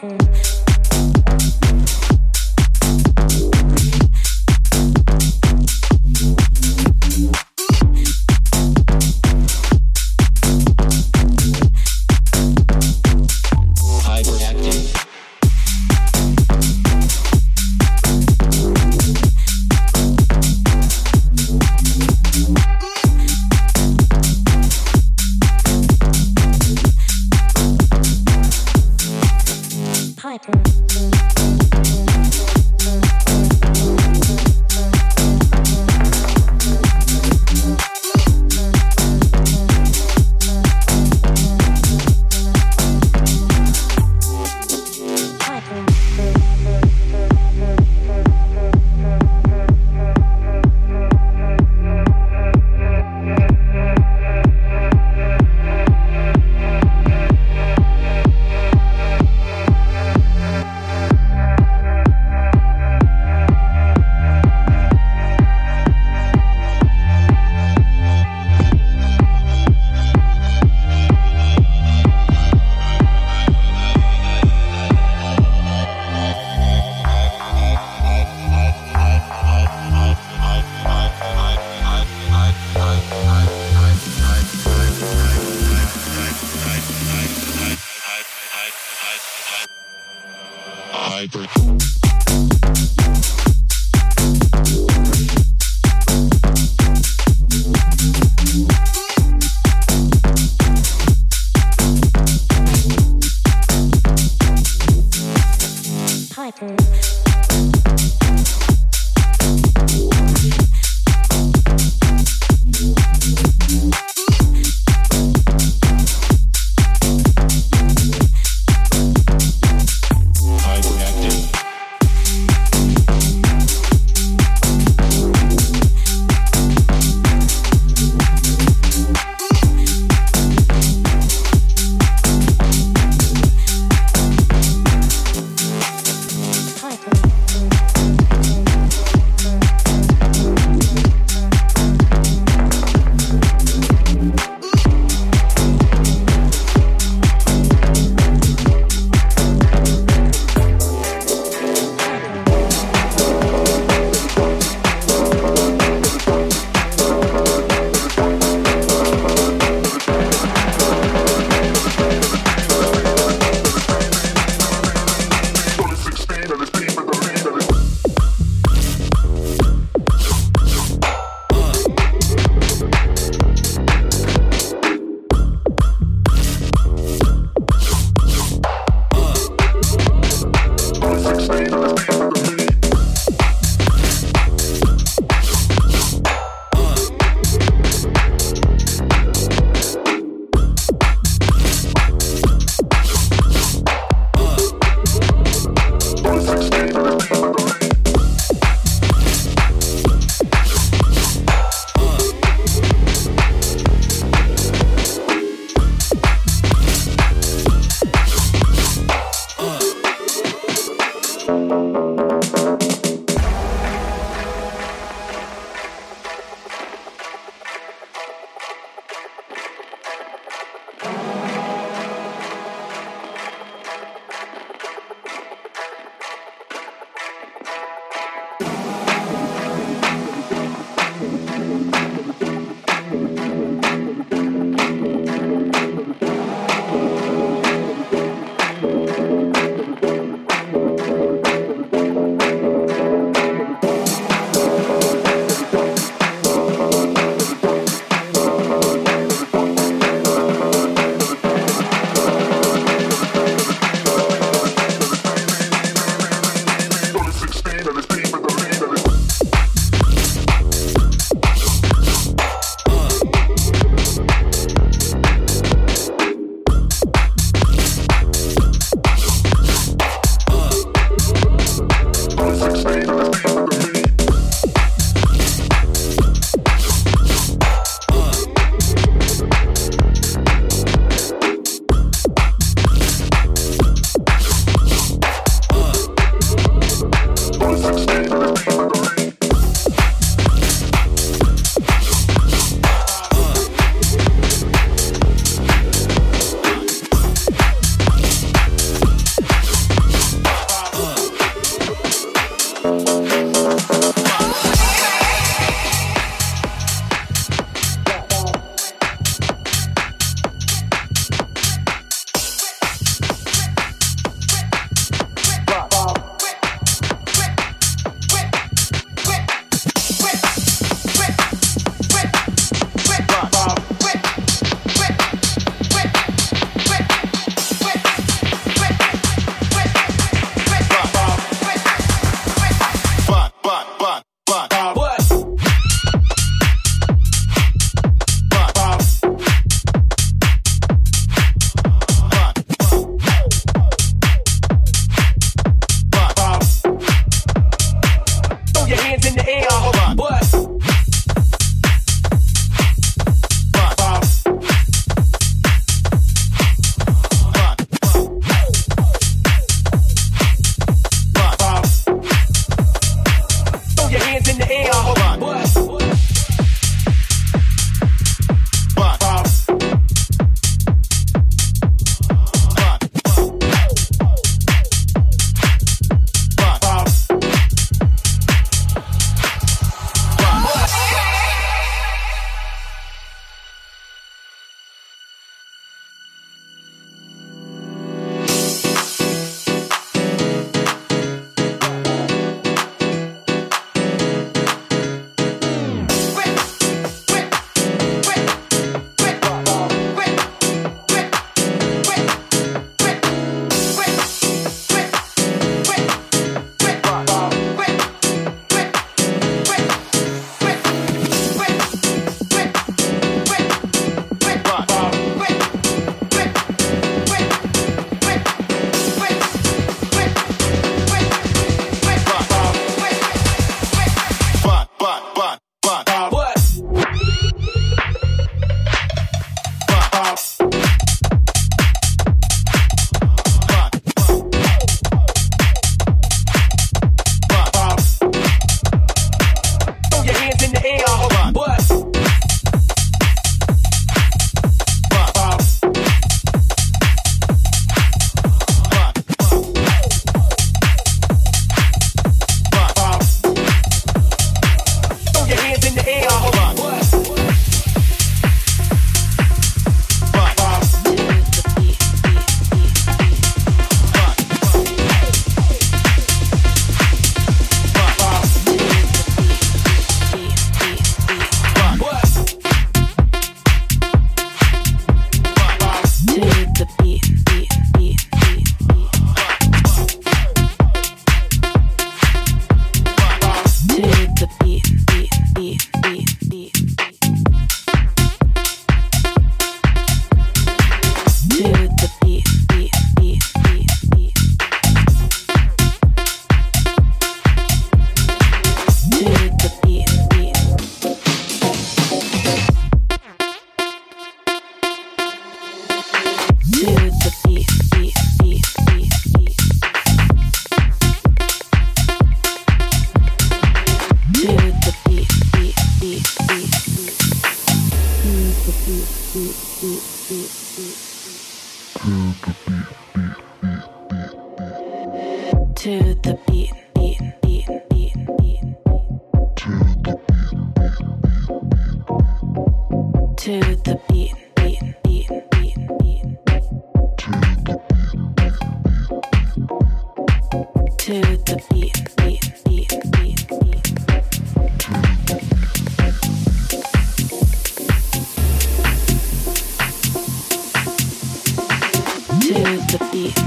matter.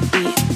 To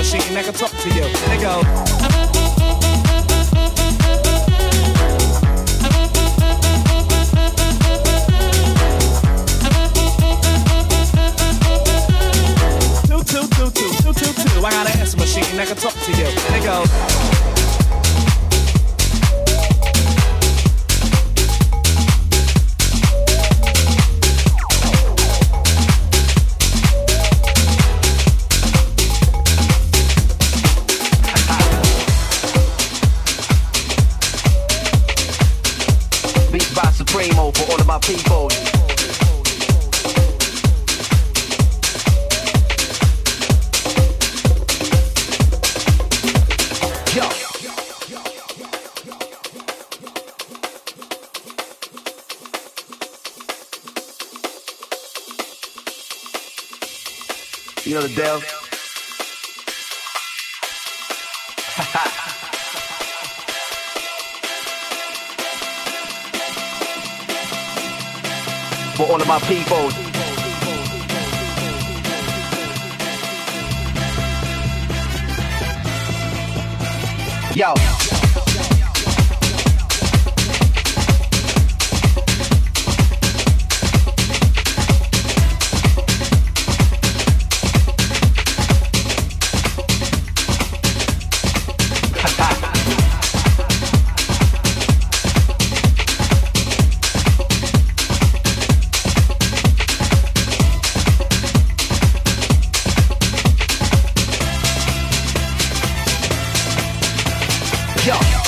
Machine, and I can talk to you. There you go. Yo.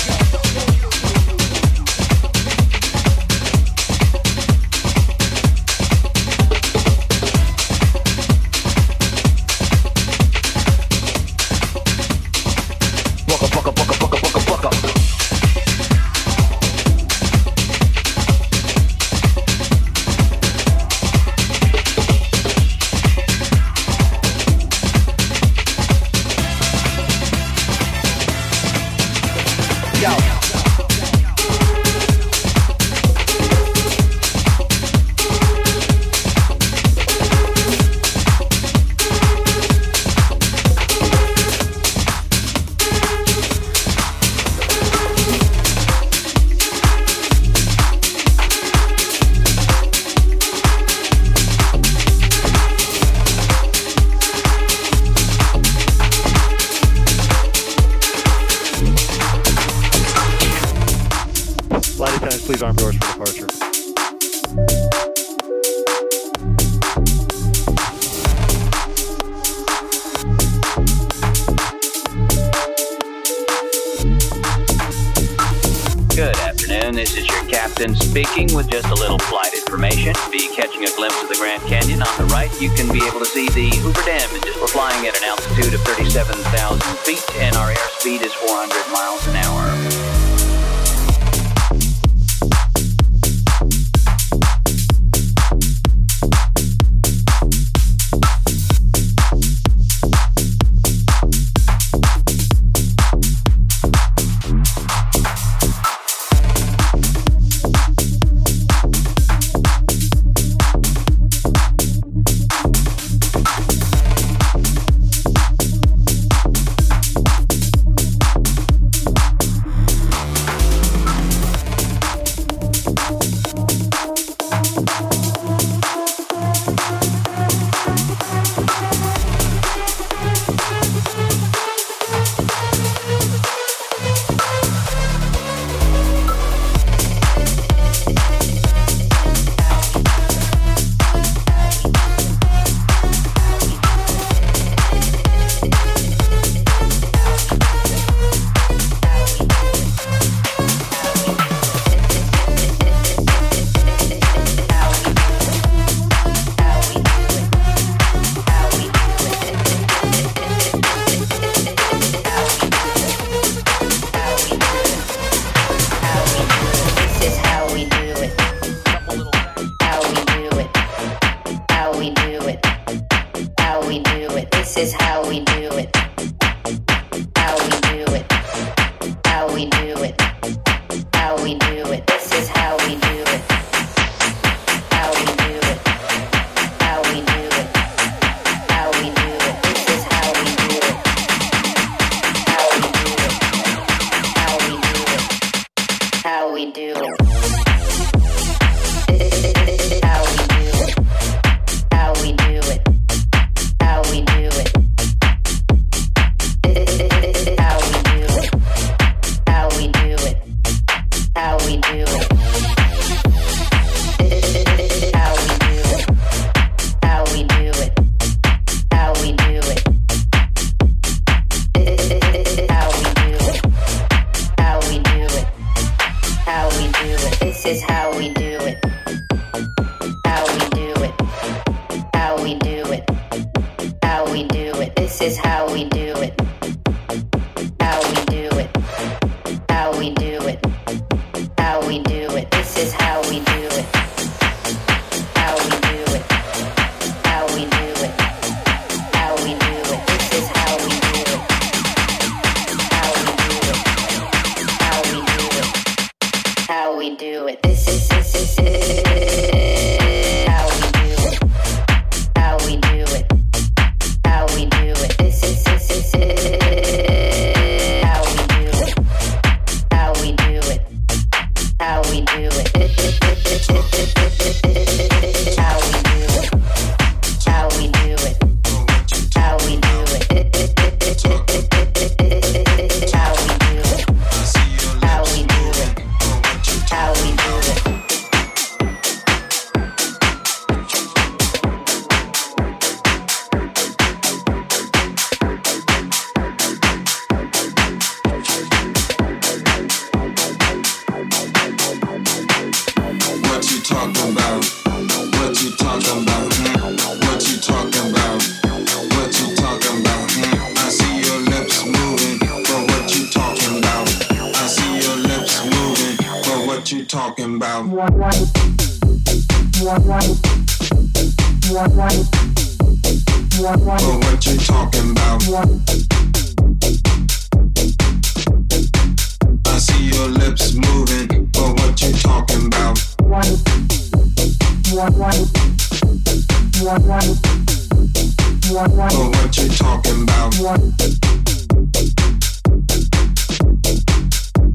Oh,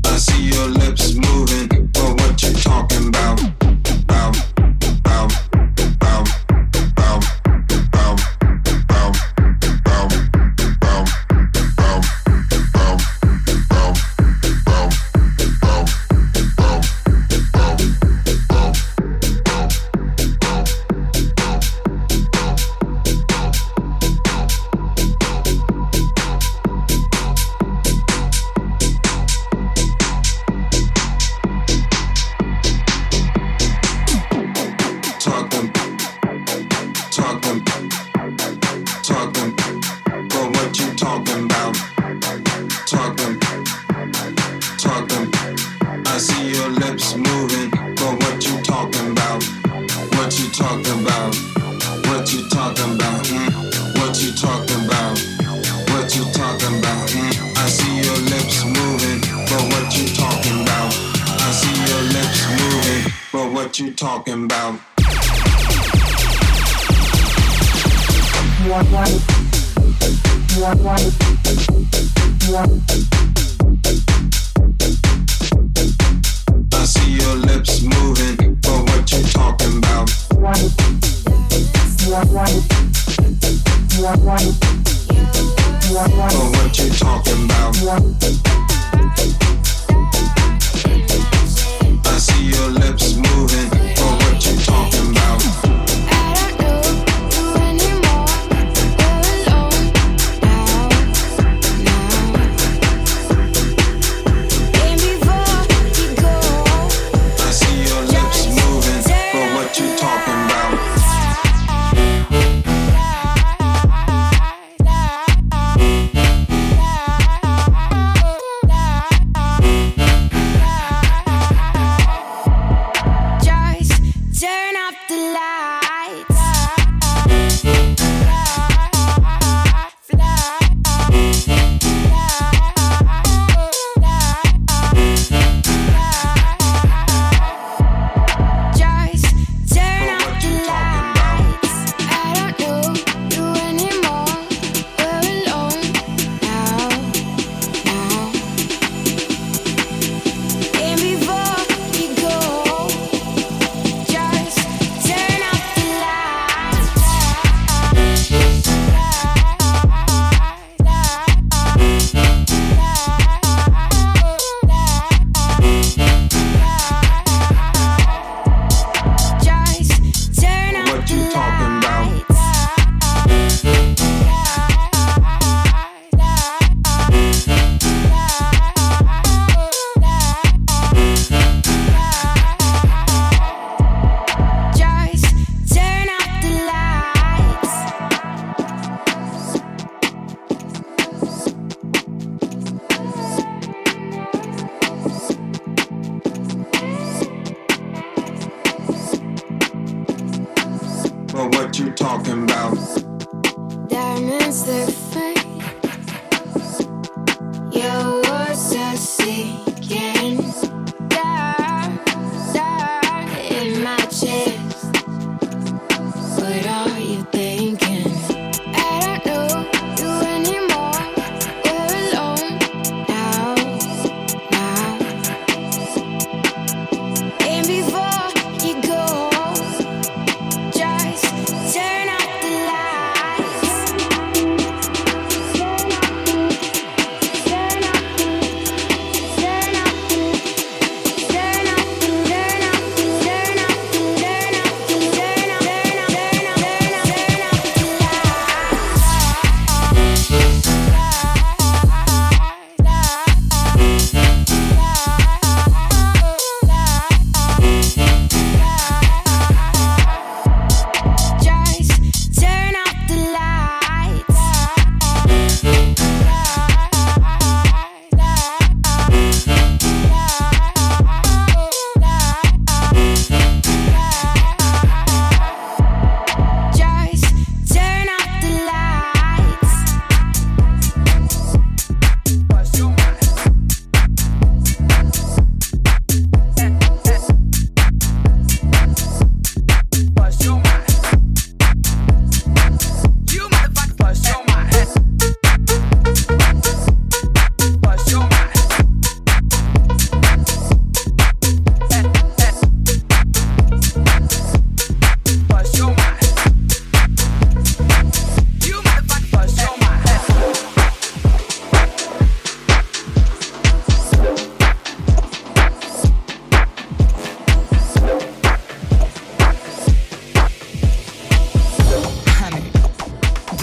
I see your lips moving, but what you talking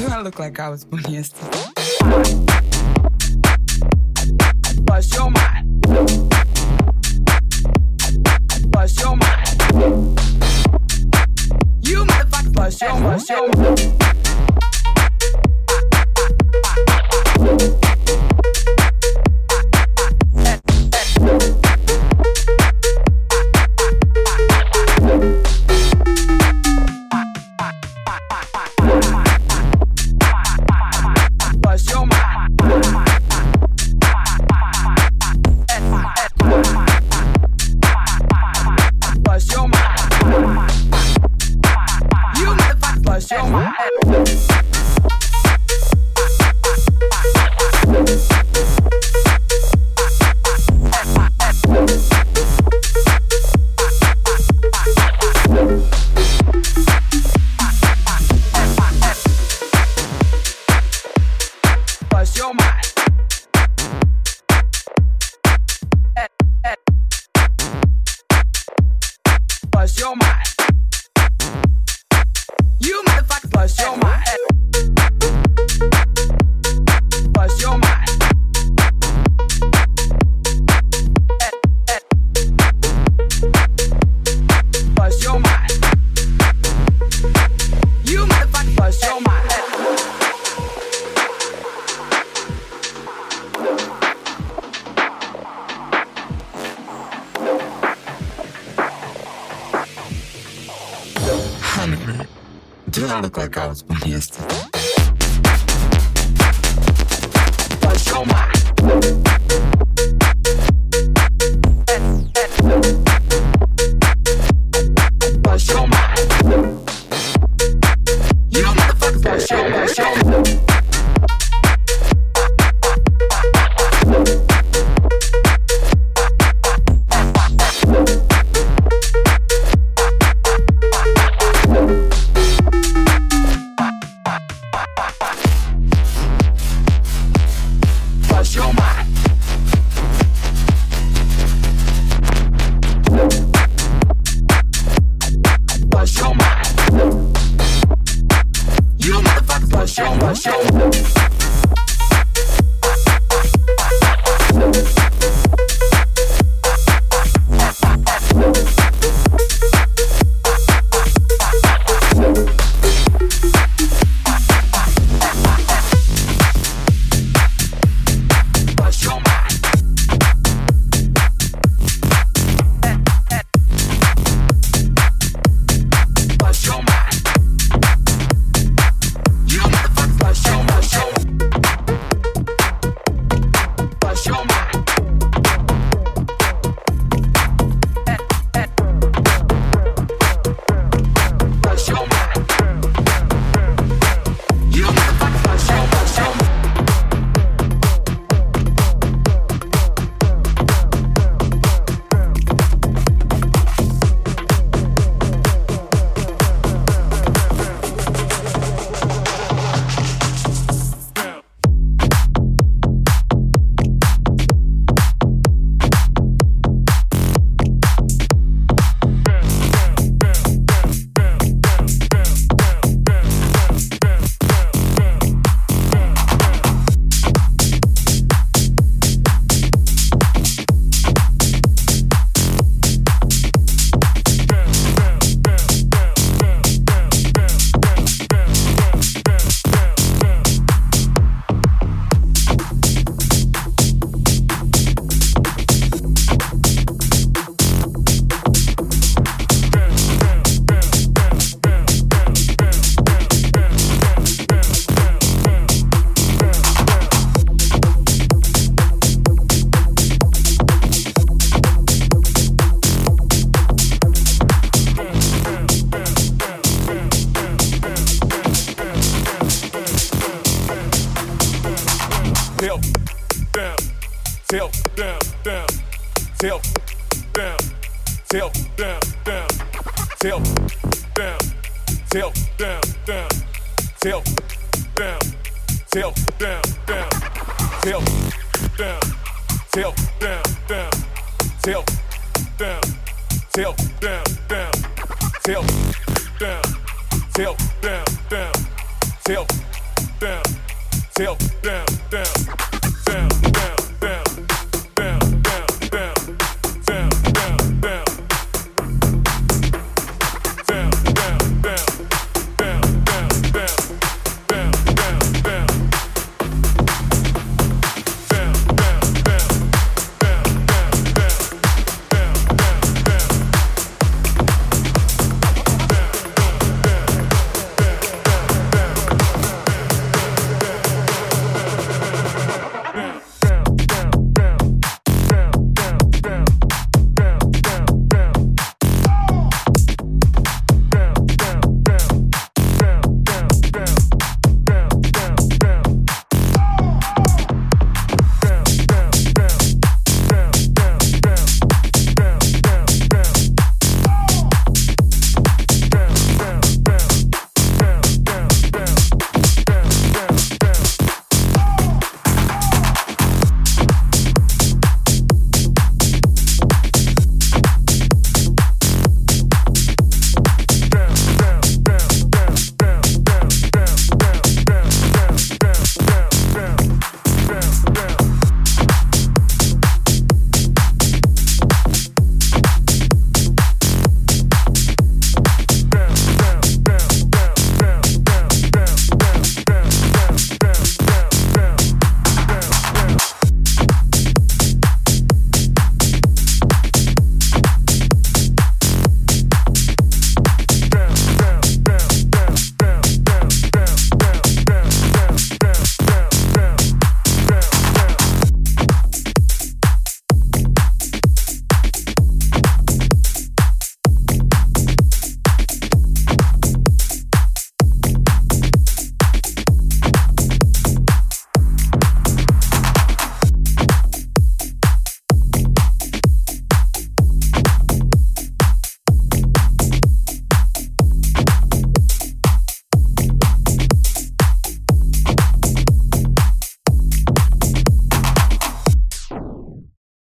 do I look like I was born yesterday?